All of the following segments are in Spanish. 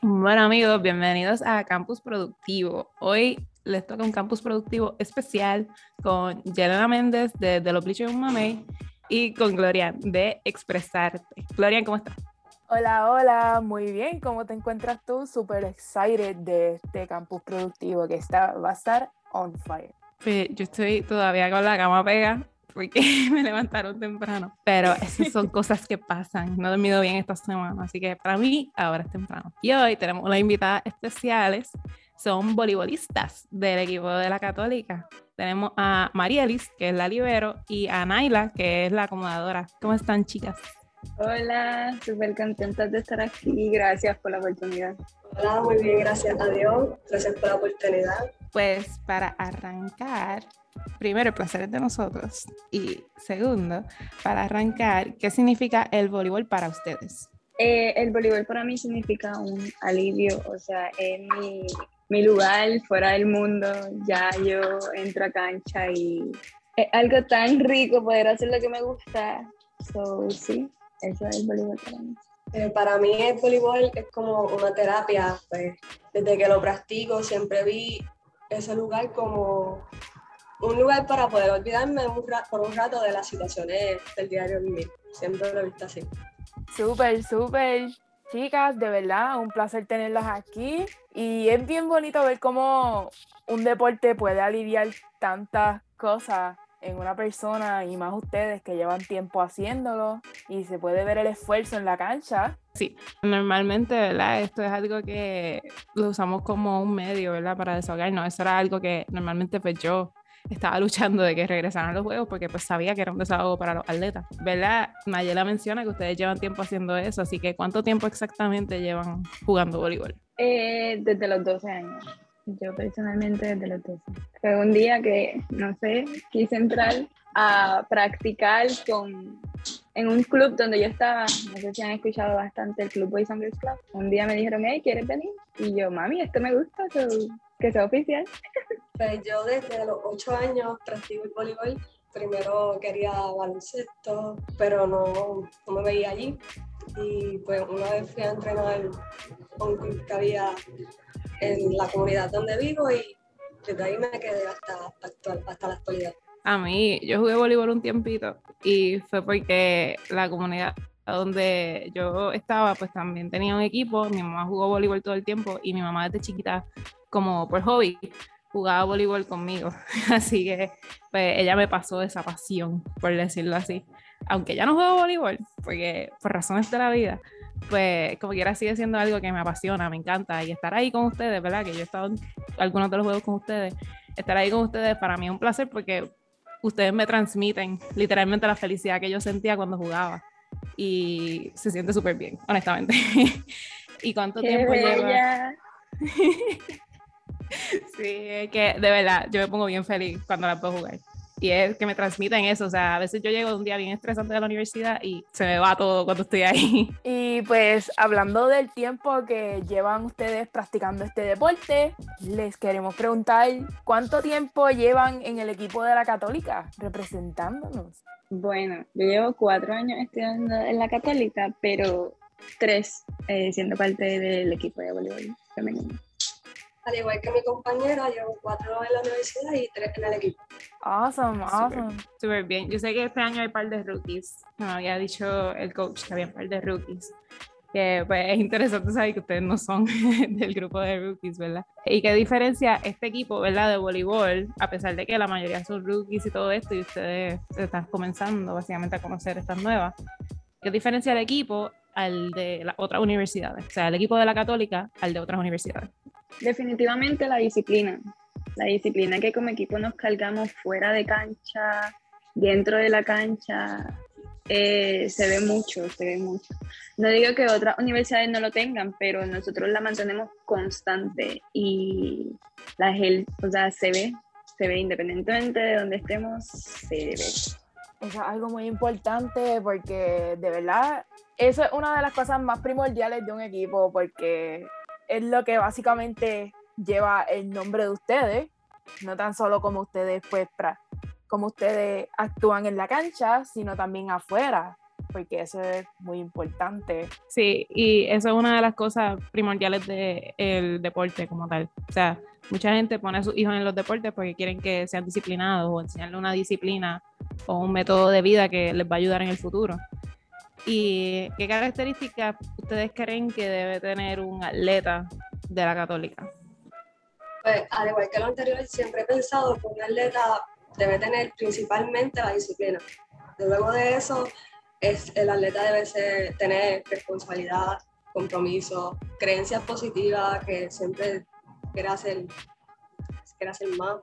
Bueno amigos, bienvenidos a Campus Productivo. Hoy les toca un Campus Productivo especial con Yelena Méndez de, de Los Bleachers Un Mamey y con Glorian de Expresarte. Glorian, ¿cómo estás? Hola, hola, muy bien. ¿Cómo te encuentras tú? Súper excited de este Campus Productivo que está, va a estar on fire. Pues yo estoy todavía con la cama pega porque me levantaron temprano. Pero esas son cosas que pasan. No he dormido bien esta semana, así que para mí ahora es temprano. Y hoy tenemos una invitada especiales. Son voleibolistas del equipo de la Católica. Tenemos a Marielis, que es la libero, y a Naila, que es la acomodadora. ¿Cómo están, chicas? Hola, súper contentas de estar aquí. Gracias por la oportunidad. Hola, muy bien, gracias a Dios. Gracias por la oportunidad. Pues para arrancar, primero, el placer es de nosotros. Y segundo, para arrancar, ¿qué significa el voleibol para ustedes? Eh, el voleibol para mí significa un alivio, o sea, es mi, mi lugar fuera del mundo. Ya yo entro a cancha y es algo tan rico poder hacer lo que me gusta. So, sí, eso es el voleibol para mí. Eh, para mí el voleibol es como una terapia, pues desde que lo practico siempre vi ese lugar como un lugar para poder olvidarme un por un rato de las situaciones del diario vivir. Siempre lo he visto así. Súper, súper. Chicas, de verdad, un placer tenerlas aquí. Y es bien bonito ver cómo un deporte puede aliviar tantas cosas en una persona y más ustedes que llevan tiempo haciéndolo y se puede ver el esfuerzo en la cancha. Sí, normalmente, ¿verdad? Esto es algo que lo usamos como un medio, ¿verdad? Para desahogarnos. Eso era algo que normalmente pues yo estaba luchando de que regresaran los juegos porque pues sabía que era un desahogo para los atletas, ¿verdad? Nayela menciona que ustedes llevan tiempo haciendo eso, así que ¿cuánto tiempo exactamente llevan jugando voleibol? Eh, desde los 12 años. Yo personalmente desde los 12. Fue un día que, no sé, quise entrar a practicar con, en un club donde yo estaba, no sé si han escuchado bastante el Club Boys and Girls Club. Un día me dijeron, hey, ¿quieres venir? Y yo, mami, esto me gusta, que sea oficial. Pues yo desde los 8 años practico el voleibol. Primero quería baloncesto, pero no, no me veía allí. Y pues una vez fui a entrenar a un club que había en la comunidad donde vivo y desde ahí me quedé hasta, hasta la actualidad. A mí, yo jugué voleibol un tiempito y fue porque la comunidad donde yo estaba, pues también tenía un equipo, mi mamá jugó voleibol todo el tiempo y mi mamá desde chiquita, como por hobby, jugaba voleibol conmigo. Así que pues, ella me pasó esa pasión, por decirlo así. Aunque ya no juego voleibol, porque por razones de la vida, pues como quiera sigue siendo algo que me apasiona, me encanta. Y estar ahí con ustedes, ¿verdad? Que yo he estado en algunos de los juegos con ustedes. Estar ahí con ustedes para mí es un placer porque ustedes me transmiten literalmente la felicidad que yo sentía cuando jugaba. Y se siente súper bien, honestamente. ¿Y cuánto tiempo lleva? sí, es que de verdad yo me pongo bien feliz cuando la puedo jugar y es que me transmiten eso. O sea, a veces yo llego un día bien estresante de la universidad y se me va todo cuando estoy ahí. Y pues hablando del tiempo que llevan ustedes practicando este deporte, les queremos preguntar cuánto tiempo llevan en el equipo de la Católica representándonos. Bueno, yo llevo cuatro años estudiando en la Católica, pero tres eh, siendo parte del equipo de voleibol femenino al igual que mi compañera, llevo cuatro en la universidad y tres en el equipo. Awesome, awesome. Súper bien. Yo sé que este año hay un par de rookies. Me había dicho el coach que había un par de rookies. Que pues, es interesante saber que ustedes no son del grupo de rookies, ¿verdad? Y qué diferencia este equipo, ¿verdad? De voleibol, a pesar de que la mayoría son rookies y todo esto, y ustedes están comenzando básicamente a conocer estas nuevas. ¿Qué diferencia el equipo al de las otras universidades? O sea, el equipo de la Católica al de otras universidades. Definitivamente la disciplina. La disciplina que como equipo nos cargamos fuera de cancha, dentro de la cancha, eh, se ve mucho, se ve mucho. No digo que otras universidades no lo tengan, pero nosotros la mantenemos constante y la gel, o sea, se ve, se ve independientemente de donde estemos, se ve. Eso es algo muy importante porque de verdad eso es una de las cosas más primordiales de un equipo porque es lo que básicamente lleva el nombre de ustedes, no tan solo como ustedes pues como ustedes actúan en la cancha, sino también afuera. porque eso es muy importante. Sí, y eso es una de las cosas primordiales del deporte como tal. O sea, mucha gente pone a sus hijos en los deportes porque quieren que sean disciplinados o enseñarle una disciplina o un método de vida que les va a ayudar en el futuro. ¿Y qué características ustedes creen que debe tener un atleta de la católica? Pues, al igual que lo anterior, siempre he pensado que un atleta debe tener principalmente la disciplina. Luego de eso, es, el atleta debe tener responsabilidad, compromiso, creencias positivas, que siempre quiera hacer, quiera hacer más,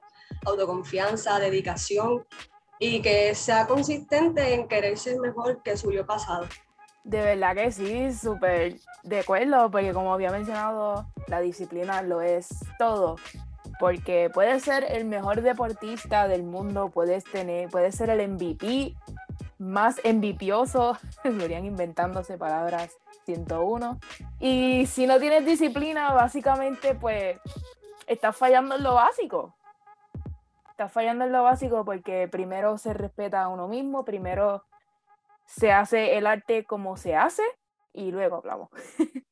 autoconfianza, dedicación y que sea consistente en querer ser mejor que su yo pasado. De verdad que sí, súper de acuerdo, porque como había mencionado, la disciplina lo es todo. Porque puedes ser el mejor deportista del mundo, puedes tener, puedes ser el MVP más envipioso, estarían inventándose palabras 101. Y si no tienes disciplina, básicamente, pues estás fallando en lo básico. Estás fallando en lo básico porque primero se respeta a uno mismo, primero se hace el arte como se hace y luego hablamos.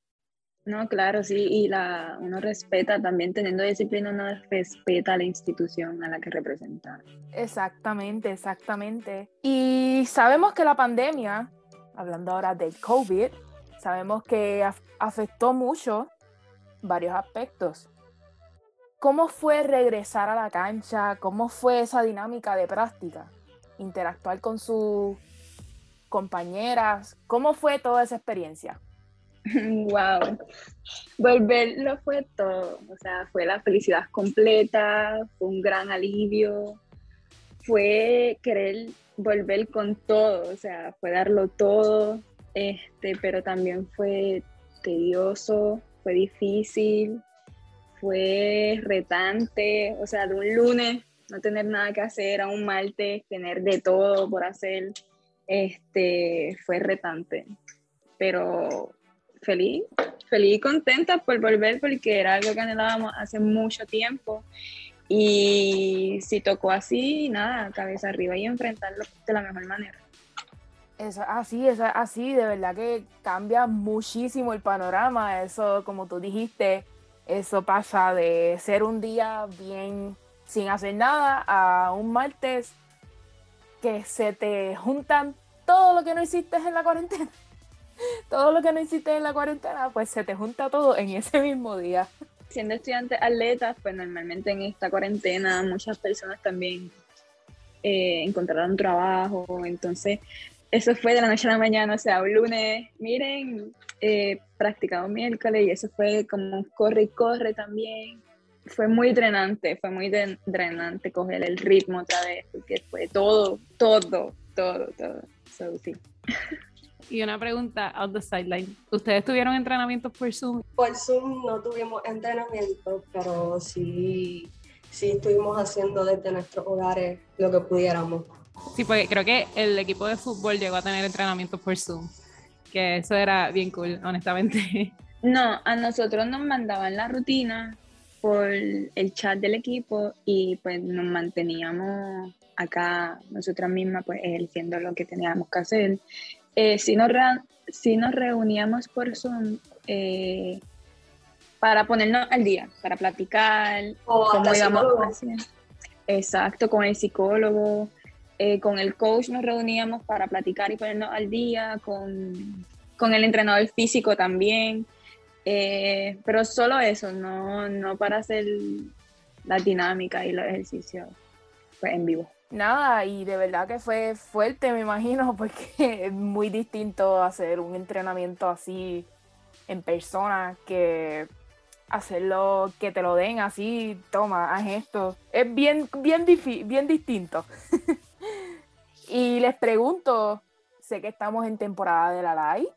No, claro, sí, y la, uno respeta también teniendo disciplina, uno respeta a la institución a la que representa. Exactamente, exactamente. Y sabemos que la pandemia, hablando ahora del COVID, sabemos que afectó mucho varios aspectos. ¿Cómo fue regresar a la cancha? ¿Cómo fue esa dinámica de práctica? Interactuar con sus compañeras. ¿Cómo fue toda esa experiencia? Wow. Volverlo fue todo. O sea, fue la felicidad completa, fue un gran alivio, fue querer volver con todo, o sea, fue darlo todo, este, pero también fue tedioso, fue difícil, fue retante, o sea, de un lunes no tener nada que hacer a un martes, tener de todo por hacer, este, fue retante. Pero feliz, feliz y contenta por volver porque era algo que anhelábamos hace mucho tiempo. Y si tocó así, nada, cabeza arriba y enfrentarlo de la mejor manera. Es así, es así, de verdad que cambia muchísimo el panorama. Eso, como tú dijiste, eso pasa de ser un día bien sin hacer nada a un martes que se te juntan todo lo que no hiciste en la cuarentena todo lo que no hiciste en la cuarentena, pues se te junta todo en ese mismo día. Siendo estudiante atletas, pues normalmente en esta cuarentena muchas personas también eh, encontraron trabajo, entonces eso fue de la noche a la mañana, o sea, un lunes, miren, eh, practicado miércoles y eso fue como corre y corre también. Fue muy drenante, fue muy drenante coger el ritmo otra vez, porque fue todo, todo, todo, todo. So, sí. Y una pregunta out the sideline. ¿Ustedes tuvieron entrenamientos por Zoom? Por Zoom no tuvimos entrenamiento, pero sí, sí estuvimos haciendo desde nuestros hogares lo que pudiéramos. Sí, porque creo que el equipo de fútbol llegó a tener entrenamientos por Zoom, que eso era bien cool, honestamente. No, a nosotros nos mandaban la rutina por el chat del equipo y pues nos manteníamos acá nosotras mismas pues ejerciendo lo que teníamos que hacer. Eh, si, nos si nos reuníamos por Zoom eh, para ponernos al día, para platicar, o cómo íbamos Exacto, con el psicólogo, eh, con el coach nos reuníamos para platicar y ponernos al día, con, con el entrenador físico también. pero solo eso, no, no para hacer la dinámica y los ejercicios pues, en vivo nada, y de verdad que fue fuerte, me imagino, porque es muy distinto hacer un entrenamiento así en persona que hacerlo, que te lo den así, toma, haz esto. Es bien, bien, bien distinto. y les pregunto, sé que estamos en temporada de la live,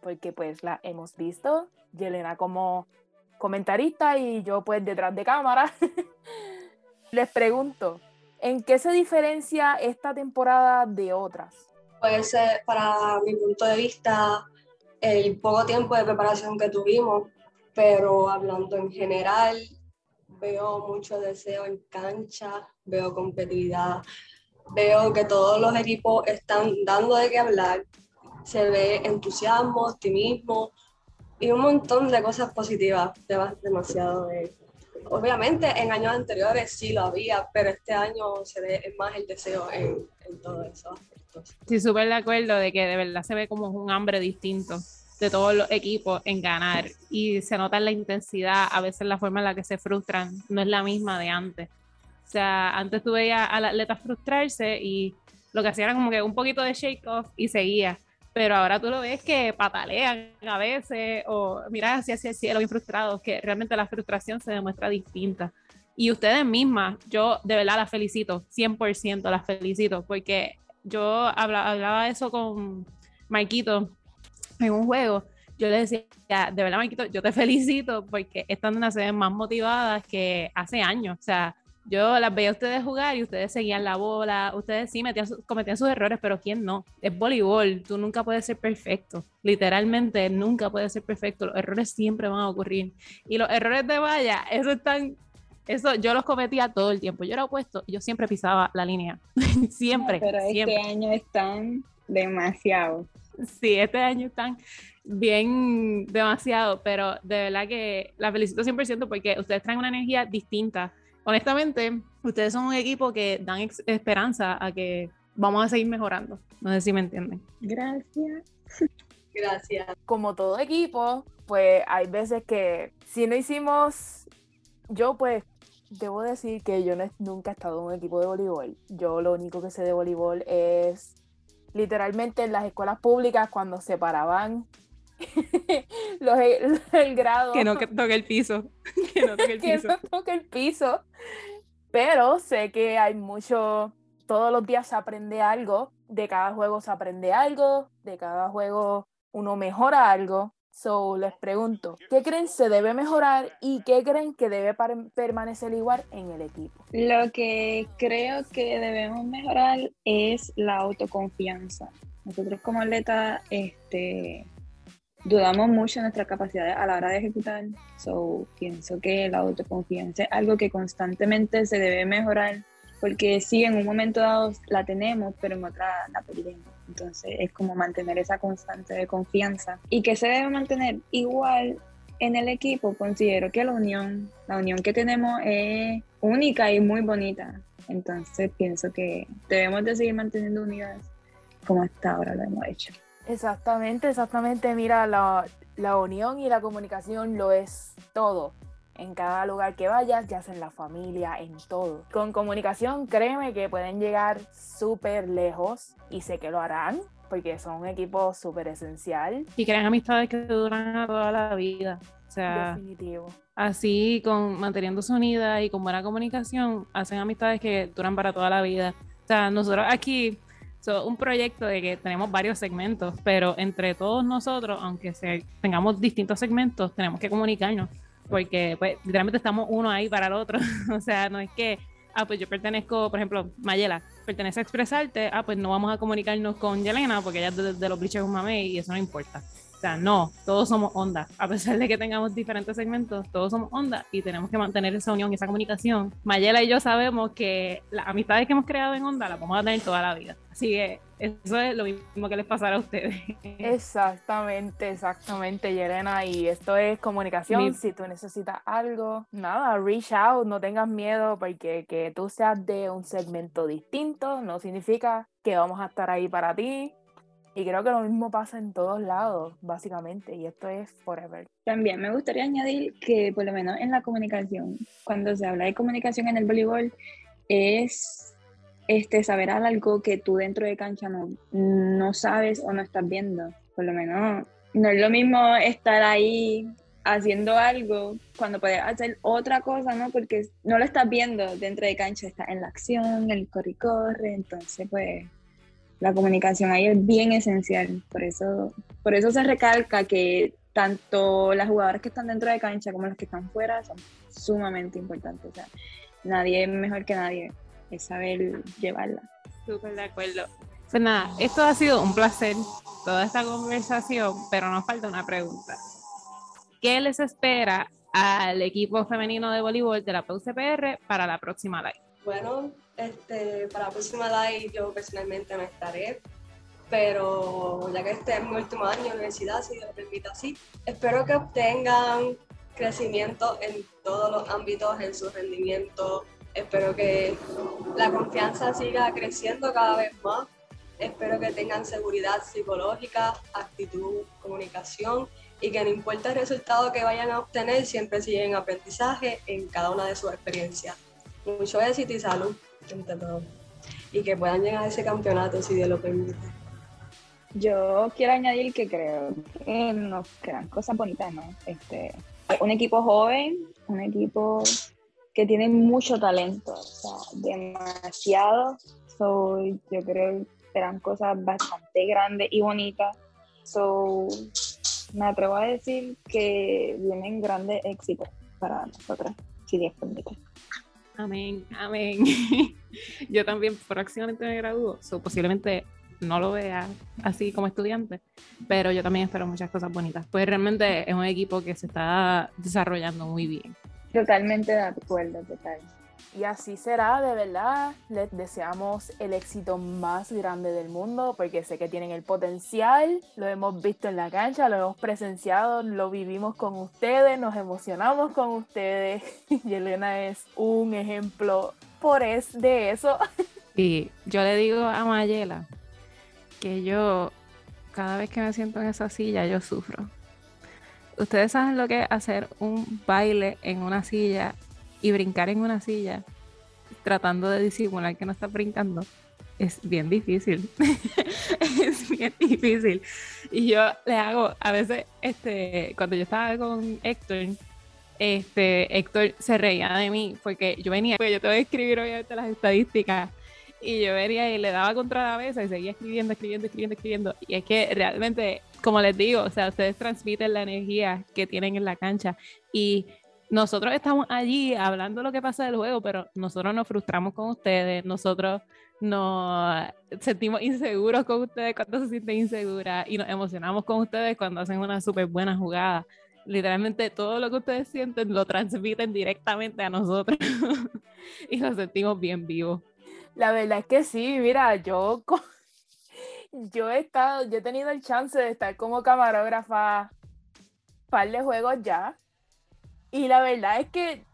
porque pues la hemos visto, Yelena como comentarista y yo pues detrás de cámara. les pregunto, ¿En qué se diferencia esta temporada de otras? Pues para mi punto de vista, el poco tiempo de preparación que tuvimos, pero hablando en general, veo mucho deseo en cancha, veo competitividad, veo que todos los equipos están dando de qué hablar se ve entusiasmo, optimismo y un montón de cosas positivas, demasiado. obviamente en años anteriores sí lo había, pero este año se ve más el deseo en, en todos esos aspectos. Sí, súper de acuerdo de que de verdad se ve como un hambre distinto de todos los equipos en ganar y se nota la intensidad, a veces la forma en la que se frustran no es la misma de antes. O sea, antes tú veías al atleta frustrarse y lo que hacía era como que un poquito de shake off y seguía. Pero ahora tú lo ves que patalean a veces o mira hacia, hacia el cielo bien frustrados, que realmente la frustración se demuestra distinta. Y ustedes mismas, yo de verdad las felicito, 100% las felicito, porque yo hablaba, hablaba eso con Marquito en un juego, yo le decía, de verdad, Marquito, yo te felicito porque están en se más motivadas que hace años. O sea, yo las veía a ustedes jugar y ustedes seguían la bola, ustedes sí metían, cometían sus errores, pero ¿quién no? Es voleibol, tú nunca puedes ser perfecto. Literalmente, nunca puedes ser perfecto. Los errores siempre van a ocurrir. Y los errores de valla, eso están eso yo los cometía todo el tiempo. Yo era opuesto, yo siempre pisaba la línea. siempre. pero este año están demasiado sí, este año están bien demasiado, pero de verdad que la felicito 100% porque ustedes traen una energía distinta. Honestamente, ustedes son un equipo que dan esperanza a que vamos a seguir mejorando. No sé si me entienden. Gracias. Gracias. Como todo equipo, pues hay veces que si no hicimos, yo pues debo decir que yo no, nunca he estado en un equipo de voleibol. Yo lo único que sé de voleibol es literalmente en las escuelas públicas cuando separaban los, el, grado. Que no toque el piso. Que no toque el piso. no toque el piso. Pero sé que hay mucho, todos los días se aprende algo, de cada juego se aprende algo, de cada juego uno mejora algo. So, les pregunto, ¿qué creen se debe mejorar y qué creen que debe permanecer igual en el equipo? Lo que creo que debemos mejorar es la autoconfianza. Nosotros como atletas este, dudamos mucho de nuestras capacidades a la hora de ejecutar. So, pienso que la autoconfianza es algo que constantemente se debe mejorar porque sí, en un momento dado la tenemos, pero en otra la perdemos. Entonces es como mantener esa constante de confianza. ¿Y que se debe mantener? Igual en el equipo considero que la unión, la unión que tenemos es única y muy bonita. Entonces pienso que debemos de seguir manteniendo unidas como hasta ahora lo hemos hecho. Exactamente, exactamente. Mira, la, la unión y la comunicación lo es todo en cada lugar que vayas, ya sea en la familia, en todo. Con comunicación, créeme que pueden llegar súper lejos y sé que lo harán porque son un equipo súper esencial. Y crean amistades que duran toda la vida. O sea, Definitivo. así con manteniendo su unidad y con buena comunicación, hacen amistades que duran para toda la vida. O sea, nosotros aquí es un proyecto de que tenemos varios segmentos, pero entre todos nosotros, aunque tengamos distintos segmentos, tenemos que comunicarnos porque pues literalmente estamos uno ahí para el otro. o sea, no es que, ah, pues yo pertenezco, por ejemplo, Mayela, pertenece a Expresarte, ah, pues no vamos a comunicarnos con Yelena porque ella es de, los Bleachers un Mame y eso no importa. O sea, no, todos somos onda. A pesar de que tengamos diferentes segmentos, todos somos onda y tenemos que mantener esa unión y esa comunicación. Mayela y yo sabemos que las amistades que hemos creado en onda las vamos a tener toda la vida. Así que eso es lo mismo que les pasará a ustedes. Exactamente, exactamente, Yerena. Y esto es comunicación. Si tú necesitas algo, nada, reach out, no tengas miedo, porque que tú seas de un segmento distinto no significa que vamos a estar ahí para ti. Y creo que lo mismo pasa en todos lados, básicamente, y esto es forever. También me gustaría añadir que, por lo menos en la comunicación, cuando se habla de comunicación en el voleibol, es este, saber algo que tú dentro de cancha no, no sabes o no estás viendo. Por lo menos no es lo mismo estar ahí haciendo algo cuando puedes hacer otra cosa, ¿no? Porque no lo estás viendo dentro de cancha, está en la acción, el corre y corre, entonces pues la comunicación ahí es bien esencial, por eso, por eso se recalca que tanto las jugadoras que están dentro de cancha como las que están fuera son sumamente importantes, o sea, nadie es mejor que nadie es saber llevarla. Súper de acuerdo. Pues nada, esto ha sido un placer, toda esta conversación, pero nos falta una pregunta. ¿Qué les espera al equipo femenino de voleibol de la PUCPR para la próxima live? Bueno, este, para la próxima live yo personalmente no estaré, pero ya que este es mi último año de universidad, si Dios lo permite así, espero que obtengan crecimiento en todos los ámbitos, en su rendimiento. Espero que la confianza siga creciendo cada vez más. Espero que tengan seguridad psicológica, actitud, comunicación y que no importa el resultado que vayan a obtener, siempre siguen aprendizaje en cada una de sus experiencias. Mucho éxito y salud, entre todo. Y que puedan llegar a ese campeonato si Dios lo permite. Yo quiero añadir que creo que nos quedan cosas bonitas, ¿no? Este, un equipo joven, un equipo que tiene mucho talento, o sea, demasiado. So, yo creo que eran cosas bastante grandes y bonitas. So, me atrevo a decir que vienen grandes éxitos para nosotras, si Dios permite. Amén, amén. Yo también próximamente me gradúo, so, posiblemente no lo vea así como estudiante, pero yo también espero muchas cosas bonitas, pues realmente es un equipo que se está desarrollando muy bien. Totalmente de acuerdo, total. Y así será, de verdad. Les deseamos el éxito más grande del mundo porque sé que tienen el potencial. Lo hemos visto en la cancha, lo hemos presenciado, lo vivimos con ustedes, nos emocionamos con ustedes. Y Elena es un ejemplo por es de eso. Y yo le digo a Mayela que yo, cada vez que me siento en esa silla, yo sufro. Ustedes saben lo que es hacer un baile en una silla y brincar en una silla tratando de disimular que no está brincando. Es bien difícil. es bien difícil. Y yo le hago, a veces, este, cuando yo estaba con Héctor, este, Héctor se reía de mí porque yo venía, porque yo te voy a escribir obviamente las estadísticas y yo venía y le daba contra la mesa y seguía escribiendo, escribiendo, escribiendo, escribiendo. Y es que realmente, como les digo, o sea, ustedes transmiten la energía que tienen en la cancha y nosotros estamos allí hablando lo que pasa del juego, pero nosotros nos frustramos con ustedes, nosotros nos sentimos inseguros con ustedes cuando se sienten inseguras y nos emocionamos con ustedes cuando hacen una súper buena jugada. Literalmente todo lo que ustedes sienten lo transmiten directamente a nosotros y nos sentimos bien vivos. La verdad es que sí, mira, yo, yo he estado, yo he tenido el chance de estar como camarógrafa par de juegos ya. Y la verdad es que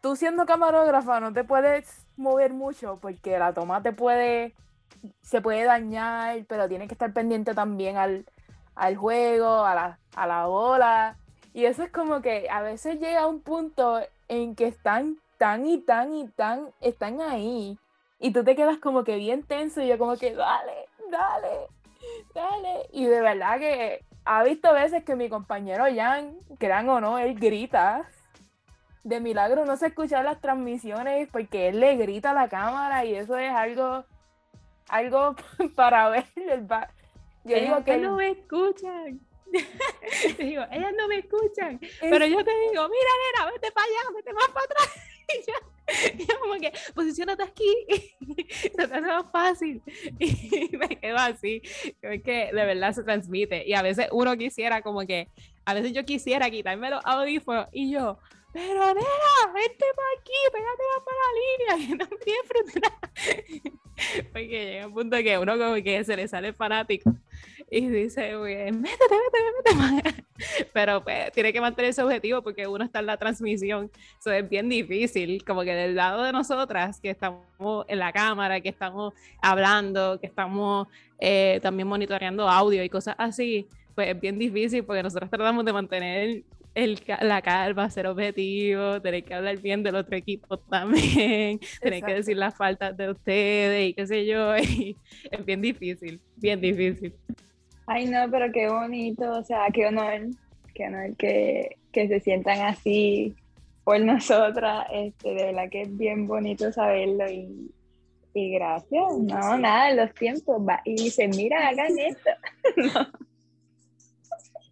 tú siendo camarógrafa no te puedes mover mucho porque la toma te puede, se puede dañar, pero tienes que estar pendiente también al, al juego, a la, a la bola. Y eso es como que a veces llega un punto en que están tan y tan y tan, están ahí y tú te quedas como que bien tenso y yo como que, dale, dale, dale. Y de verdad que ha visto veces que mi compañero Jan, crean o no, él grita. De milagro no se escuchan las transmisiones porque él le grita a la cámara y eso es algo, algo para ver. Yo digo que no me escuchan. digo, ellas no me escuchan. Pero yo te digo, mira, nena, vete para allá, vete más para atrás. Y yo, Y como que, posicionate aquí, se te hace más fácil. Y me quedo así. Es que de verdad se transmite. Y a veces uno quisiera como que, a veces yo quisiera quitarme los audífonos y yo, pero nena, vente para aquí, pégate más para la línea, que no tienes frustrada. Porque llega un punto que uno como que se le sale fanático y dice, métete, métete, métete. Pero pues, tiene que mantener ese objetivo porque uno está en la transmisión. Eso es bien difícil, como que del lado de nosotras, que estamos en la cámara, que estamos hablando, que estamos eh, también monitoreando audio y cosas así, pues es bien difícil porque nosotros tratamos de mantener el, la calma, ser objetivo, tener que hablar bien del otro equipo también, tener que decir las faltas de ustedes y qué sé yo, y es bien difícil, bien difícil. Ay, no, pero qué bonito, o sea, qué honor, qué honor que, que se sientan así por nosotras, este, de verdad que es bien bonito saberlo y, y gracias, no, nada, los tiempos, va, y dicen, mira, hagan esto.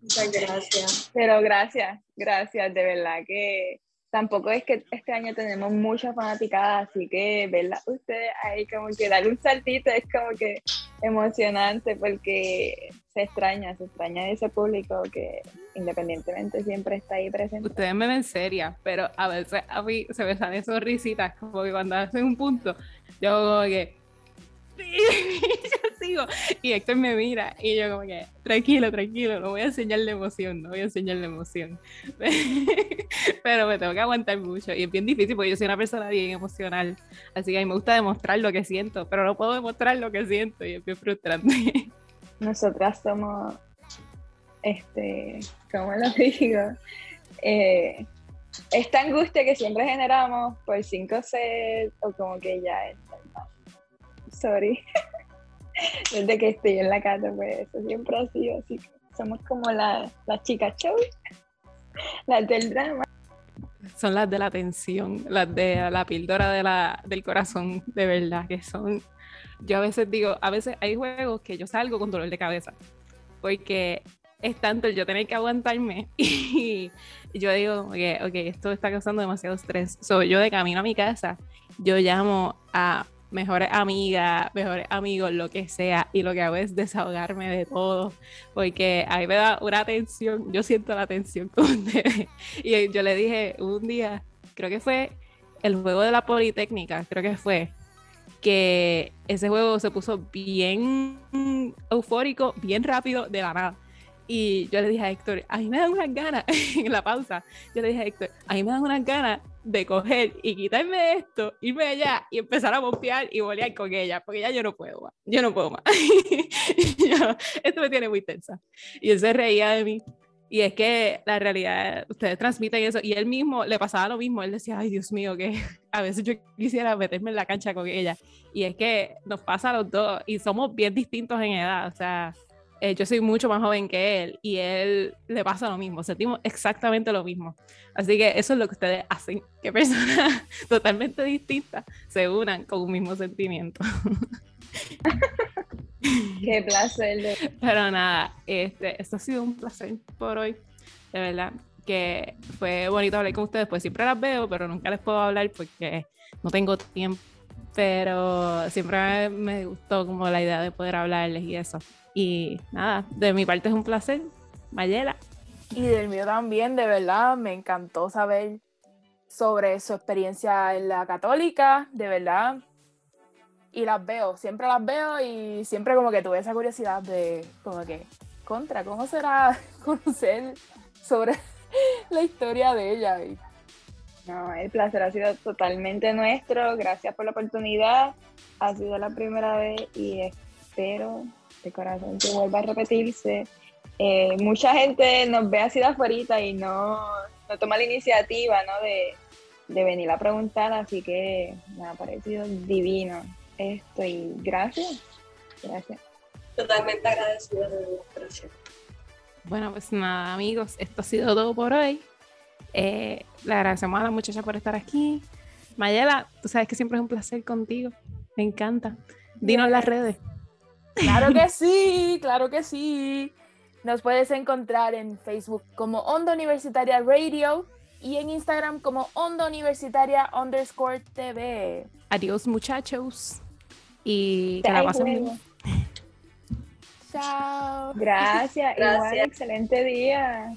Muchas gracias. Pero gracias, gracias, de verdad que tampoco es que este año tenemos muchas fanaticadas, así que verla ustedes ahí como que darle un saltito es como que emocionante porque se extraña, se extraña ese público que independientemente siempre está ahí presente. Ustedes me ven seria, pero a veces a mí se me salen sonrisitas, como que cuando hacen un punto, yo como que... sigo. Y Héctor me mira y yo como que, tranquilo, tranquilo, no voy a enseñar la emoción, no voy a enseñar la emoción. Pero me tengo que aguantar mucho y es bien difícil porque yo soy una persona bien emocional. Así que a mí me gusta demostrar lo que siento, pero no puedo demostrar lo que siento y es bien frustrante. Nosotras somos, este, ¿cómo lo digo? Eh, esta angustia que siempre generamos por 5 sets o como que ya es Sorry. Desde que estoy en la casa, pues eso siempre ha sido así. Somos como las la chicas show, las del drama. Son las de la tensión, las de la píldora de la, del corazón, de verdad, que son... Yo a veces digo, a veces hay juegos que yo salgo con dolor de cabeza, porque es tanto el yo tener que aguantarme y yo digo, ok, ok, esto está causando demasiado estrés. So, yo de camino a mi casa, yo llamo a mejores amigas, mejores amigos, lo que sea, y lo que hago es desahogarme de todo, porque ahí me da una tensión, yo siento la tensión con. Y yo le dije un día, creo que fue el juego de la Politécnica, creo que fue, que ese juego se puso bien eufórico, bien rápido, de la nada. Y yo le dije a Héctor, a mí me dan unas ganas, en la pausa, yo le dije a Héctor, a mí me dan unas ganas de coger y quitarme esto, irme allá y empezar a bombear y volear con ella, porque ya yo no puedo más, yo no puedo más. esto me tiene muy tensa. Y él se reía de mí. Y es que la realidad, ustedes transmiten eso, y él mismo le pasaba lo mismo, él decía, ay Dios mío, que a veces yo quisiera meterme en la cancha con ella. Y es que nos pasa a los dos, y somos bien distintos en edad, o sea, eh, yo soy mucho más joven que él y él le pasa lo mismo, sentimos exactamente lo mismo. Así que eso es lo que ustedes hacen, que personas totalmente distintas se unan con un mismo sentimiento. Qué placer. Pero nada, este, esto ha sido un placer por hoy, de verdad, que fue bonito hablar con ustedes, pues siempre las veo, pero nunca les puedo hablar porque no tengo tiempo. Pero siempre me gustó como la idea de poder hablarles y eso. Y nada, de mi parte es un placer. Mayela. Y del mío también, de verdad, me encantó saber sobre su experiencia en la católica, de verdad. Y las veo, siempre las veo y siempre como que tuve esa curiosidad de, como que, contra, ¿cómo será conocer sobre la historia de ella? No, el placer ha sido totalmente nuestro, gracias por la oportunidad, ha sido la primera vez y espero de corazón que vuelva a repetirse. Eh, mucha gente nos ve así de afuera y no, no toma la iniciativa ¿no? de, de, venir a preguntar, así que me ha parecido divino esto y gracias. Gracias. Totalmente agradecida de. Bueno, pues nada, amigos, esto ha sido todo por hoy. Eh, le agradecemos a la muchacha por estar aquí. Mayela, tú sabes que siempre es un placer contigo. Me encanta. Dinos las redes. Claro que sí, claro que sí. Nos puedes encontrar en Facebook como Onda Universitaria Radio y en Instagram como Onda Universitaria underscore TV. Adiós muchachos y que la pasen bien. Chao. Gracias, Gracias. Igual, excelente día.